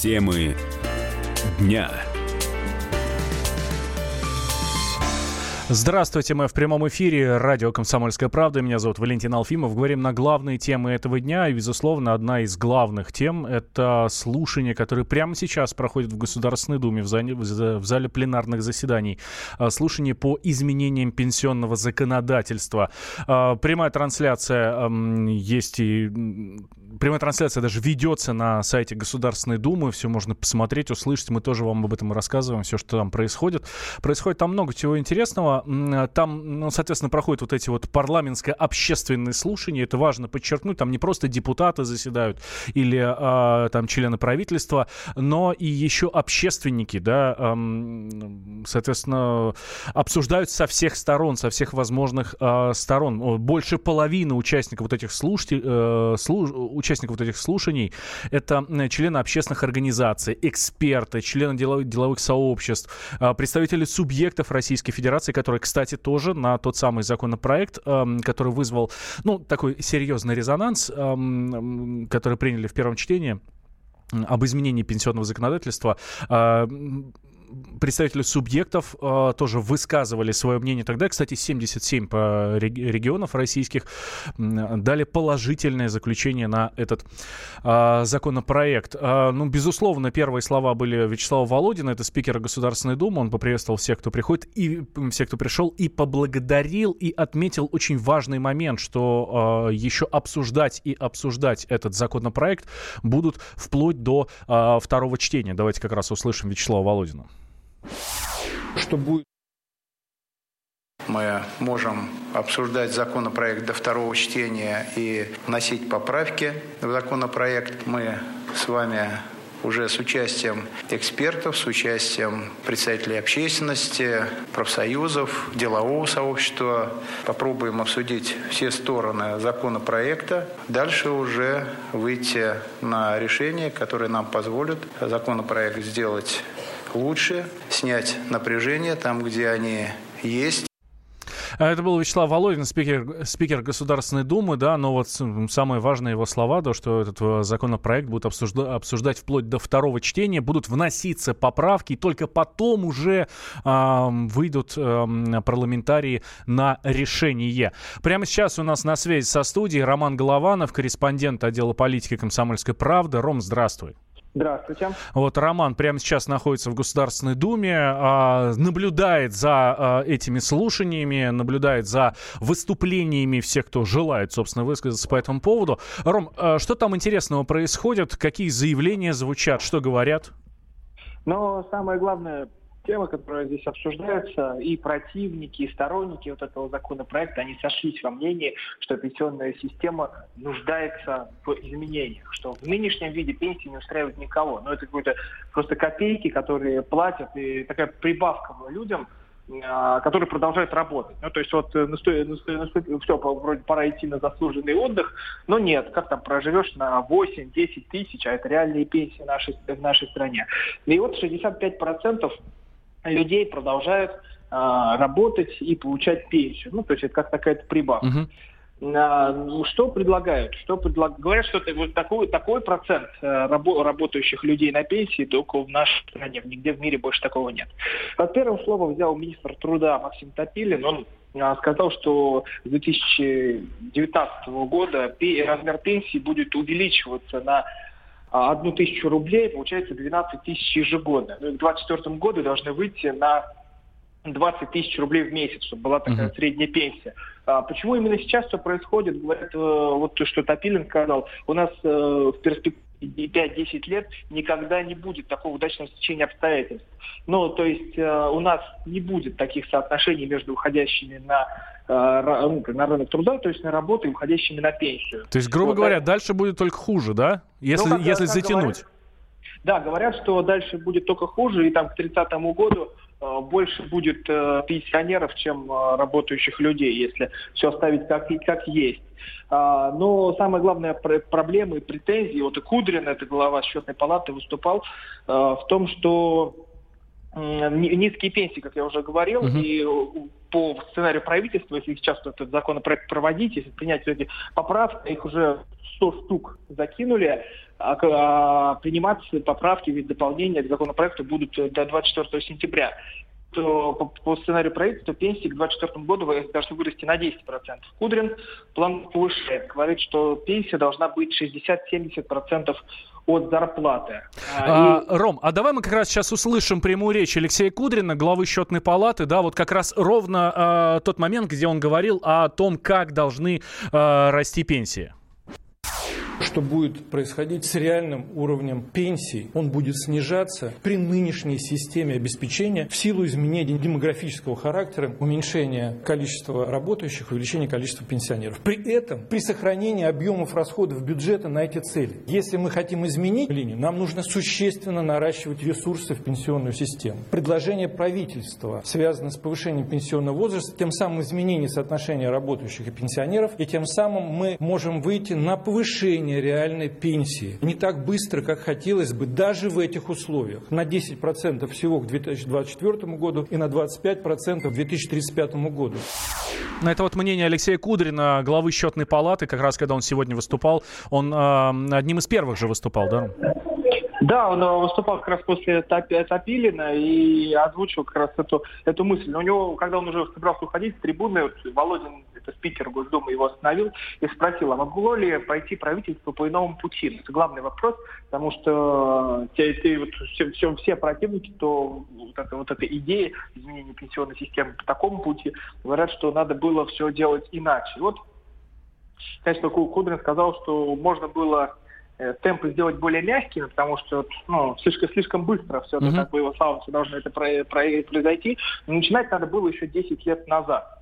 Темы дня. Здравствуйте, мы в прямом эфире. Радио «Комсомольская правда». Меня зовут Валентин Алфимов. Говорим на главные темы этого дня. И, безусловно, одна из главных тем – это слушание, которое прямо сейчас проходит в Государственной Думе в зале, в зале пленарных заседаний. А, слушание по изменениям пенсионного законодательства. А, прямая трансляция есть и прямая трансляция даже ведется на сайте Государственной Думы. Все можно посмотреть, услышать. Мы тоже вам об этом рассказываем, все, что там происходит. Происходит там много чего интересного. Там, ну, соответственно, проходят вот эти вот парламентско-общественные слушания. Это важно подчеркнуть. Там не просто депутаты заседают или а, там члены правительства, но и еще общественники, да, а, соответственно, обсуждают со всех сторон, со всех возможных а, сторон. Больше половины участников вот этих слушателей, э, слуш, участников вот этих слушаний это члены общественных организаций, эксперты, члены деловых, сообществ, а, представители субъектов Российской Федерации, которые который, кстати, тоже на тот самый законопроект, эм, который вызвал, ну, такой серьезный резонанс, эм, который приняли в первом чтении об изменении пенсионного законодательства. Э, представители субъектов э, тоже высказывали свое мнение тогда. Кстати, 77 по регионов российских дали положительное заключение на этот э, законопроект. Э, ну, безусловно, первые слова были Вячеслава Володина, это спикер Государственной Думы. Он поприветствовал всех, кто приходит, и всех, кто пришел, и поблагодарил, и отметил очень важный момент, что э, еще обсуждать и обсуждать этот законопроект будут вплоть до э, второго чтения. Давайте как раз услышим Вячеслава Володина. Что будет? Мы можем обсуждать законопроект до второго чтения и вносить поправки в законопроект. Мы с вами уже с участием экспертов, с участием представителей общественности, профсоюзов, делового сообщества. Попробуем обсудить все стороны законопроекта. Дальше уже выйти на решение, которое нам позволит законопроект сделать лучше, снять напряжение там, где они есть. А это был Вячеслав Володин, спикер, спикер Государственной Думы, да, но вот самые важные его слова, то, что этот э, законопроект будут обсужда- обсуждать вплоть до второго чтения, будут вноситься поправки, и только потом уже э, выйдут э, парламентарии на решение. Прямо сейчас у нас на связи со студией Роман Голованов, корреспондент отдела политики комсомольской правды. Ром, здравствуй. Здравствуйте. Вот Роман прямо сейчас находится в Государственной Думе, а, наблюдает за а, этими слушаниями, наблюдает за выступлениями всех, кто желает, собственно, высказаться по этому поводу. Ром, а, что там интересного происходит? Какие заявления звучат? Что говорят? Но самое главное, тема, которая здесь обсуждается, и противники, и сторонники вот этого законопроекта, они сошлись во мнении, что пенсионная система нуждается в изменениях, что в нынешнем виде пенсии не устраивает никого. Но это какие-то просто копейки, которые платят, и такая прибавка людям, а, которые продолжают работать. Ну, то есть вот наступит, наступит, все, вроде пора идти на заслуженный отдых, но нет, как там проживешь на 8-10 тысяч, а это реальные пенсии в нашей, в нашей стране. И вот 65% людей продолжают а, работать и получать пенсию. Ну, то есть это как такая-то прибавка. Uh-huh. А, что предлагают? Что предлаг... Говорят, что это вот такой, такой процент а, рабо- работающих людей на пенсии только в нашей стране. Нигде в мире больше такого нет. Под первым словом взял министр труда Максим Топилин. Он а, сказал, что с 2019 года размер пенсии будет увеличиваться на одну тысячу рублей, получается 12 тысяч ежегодно. Ну, к 2024 году должны выйти на 20 тысяч рублей в месяц, чтобы была такая uh-huh. средняя пенсия. А почему именно сейчас все происходит? Говорят, э, вот то, что Топилин сказал, у нас э, в перспективе 5-10 лет никогда не будет такого удачного стечения обстоятельств. Ну, то есть э, у нас не будет таких соотношений между уходящими на, на рынок труда, то есть на работу и уходящими на пенсию. То есть, грубо вот, говоря, дальше будет только хуже, да? Если, ну, как, если как затянуть. Говорят, да, говорят, что дальше будет только хуже, и там к 30 году Э, больше будет э, пенсионеров, чем э, работающих людей, если все оставить как, как есть. А, но самая главная проблема и претензии, вот и Кудрин, это глава счетной палаты, выступал в том, что низкие пенсии, как я уже говорил, uh-huh. и по сценарию правительства, если сейчас этот законопроект проводить, если принять эти поправки, их уже 100 штук закинули, а, а приниматься поправки, ведь дополнения к законопроекту будут до 24 сентября то по, по сценарию правительства пенсии к 2024 году должны вырасти на 10%. Кудрин план повышает, говорит, что пенсия должна быть 60-70% от зарплаты. А, и... Ром, а давай мы как раз сейчас услышим прямую речь Алексея Кудрина, главы счетной палаты, да, вот как раз ровно а, тот момент, где он говорил о том, как должны а, расти пенсии что будет происходить с реальным уровнем пенсий. Он будет снижаться при нынешней системе обеспечения в силу изменений демографического характера, уменьшения количества работающих, увеличения количества пенсионеров. При этом, при сохранении объемов расходов бюджета на эти цели, если мы хотим изменить линию, нам нужно существенно наращивать ресурсы в пенсионную систему. Предложение правительства связано с повышением пенсионного возраста, тем самым изменение соотношения работающих и пенсионеров, и тем самым мы можем выйти на повышение повышение реальной пенсии. Не так быстро, как хотелось бы, даже в этих условиях. На 10% всего к 2024 году и на 25% к 2035 году. Это вот мнение Алексея Кудрина, главы счетной палаты, как раз когда он сегодня выступал. Он э, одним из первых же выступал, да? Да, он э, выступал как раз после Топилина и озвучил как раз эту, эту мысль. Но у него, когда он уже собрался уходить с трибуны, Володин, это спикер Госдумы, его остановил и спросил, а могло ли пойти правительство по иному пути? Это главный вопрос, потому что те, те, вот, все, все, все противники, то вот эта, вот эта идея изменения пенсионной системы по такому пути говорят, что надо было все делать иначе. Вот, конечно, Кудрин сказал, что можно было Э, темпы сделать более мягкими, потому что ну, слишком, слишком быстро все mm-hmm. как бы его слава, должно это про, про, произойти. Но начинать надо было еще 10 лет назад.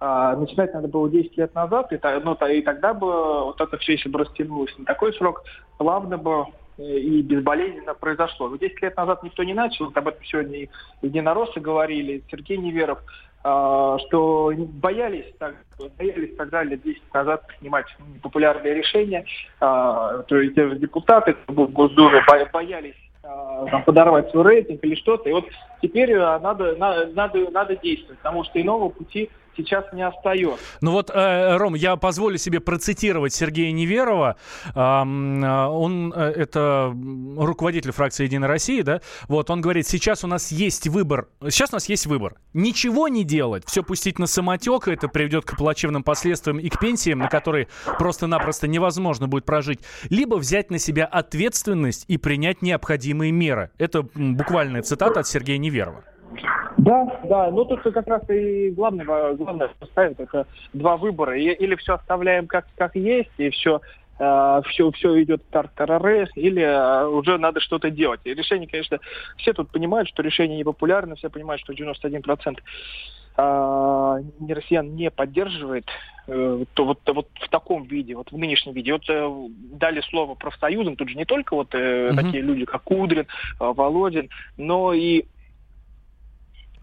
А, начинать надо было 10 лет назад, и, ну, и тогда бы вот это все, если бы растянулось на такой срок, плавно бы э, и безболезненно произошло. Но 10 лет назад никто не начал, об этом сегодня и единороссы говорили, Сергей Неверов, что боялись, так, боялись тогда лет 10 назад принимать непопулярные решения, а, то есть депутаты в Госдуме боялись а, там, подорвать свой рейтинг или что-то. И вот теперь надо, надо, надо действовать, потому что иного пути сейчас не остается. Ну вот, э, Ром, я позволю себе процитировать Сергея Неверова. Э, он, э, это руководитель фракции «Единая Россия», да? Вот, он говорит, сейчас у нас есть выбор, сейчас у нас есть выбор. Ничего не делать, все пустить на самотек, это приведет к плачевным последствиям и к пенсиям, на которые просто-напросто невозможно будет прожить. Либо взять на себя ответственность и принять необходимые меры. Это буквальная цитата от Сергея Неверова. Да, да, ну тут как раз и главное, главное ставит это два выбора. Или все оставляем как, как есть, и все Uh, все, все идет тар-тарары, или uh, уже надо что-то делать. И решение, конечно, все тут понимают, что решение непопулярно, все понимают, что 91% uh, а, не россиян не поддерживает, то вот, вот в таком виде, вот в нынешнем виде. Вот дали слово профсоюзам, тут же не только вот mm-hmm. такие люди, как Кудрин, Володин, но и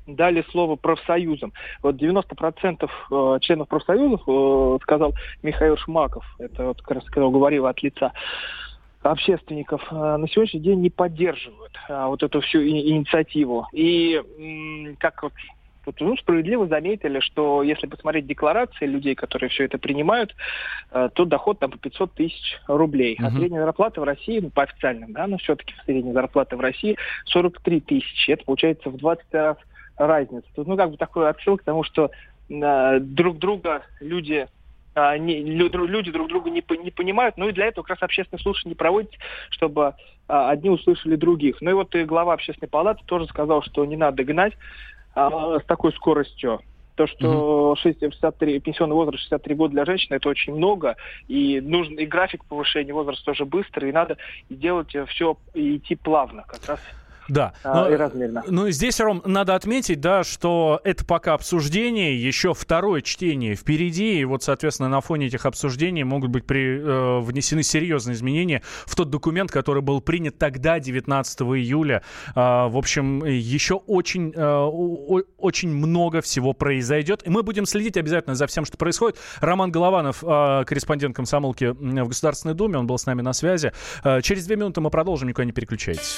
дали слово профсоюзам. Вот 90% э, членов профсоюзов, э, сказал Михаил Шмаков, это вот как раз когда говорил от лица общественников, э, на сегодняшний день не поддерживают вот эту всю инициативу. И как вот вот, ну, справедливо заметили, что если посмотреть декларации людей, которые все это принимают, то доход там по 500 тысяч рублей. Uh-huh. А средняя зарплата в России, ну, по официальным, да, но все-таки средняя зарплата в России 43 тысячи. Это получается в 20 раз разница. Тут, ну, как бы такой отсыл к тому, что э, друг друга люди э, не, люди друг друга не, не понимают, ну и для этого как раз общественное слушание не чтобы э, одни услышали других. Ну и вот и глава общественной палаты тоже сказал, что не надо гнать э, с такой скоростью. То, что 63, пенсионный возраст 63 года для женщин, это очень много, и нужен и график повышения возраста тоже быстрый, и надо делать все и идти плавно, как раз да. А, но, и размерно. Ну, здесь, Ром, надо отметить, да, что это пока обсуждение, еще второе чтение впереди, и вот, соответственно, на фоне этих обсуждений могут быть при, э, внесены серьезные изменения в тот документ, который был принят тогда, 19 июля. Э, в общем, еще очень, э, очень много всего произойдет, и мы будем следить обязательно за всем, что происходит. Роман Голованов, э, корреспондент комсомолки в Государственной Думе, он был с нами на связи. Э, через две минуты мы продолжим, никуда не переключайтесь.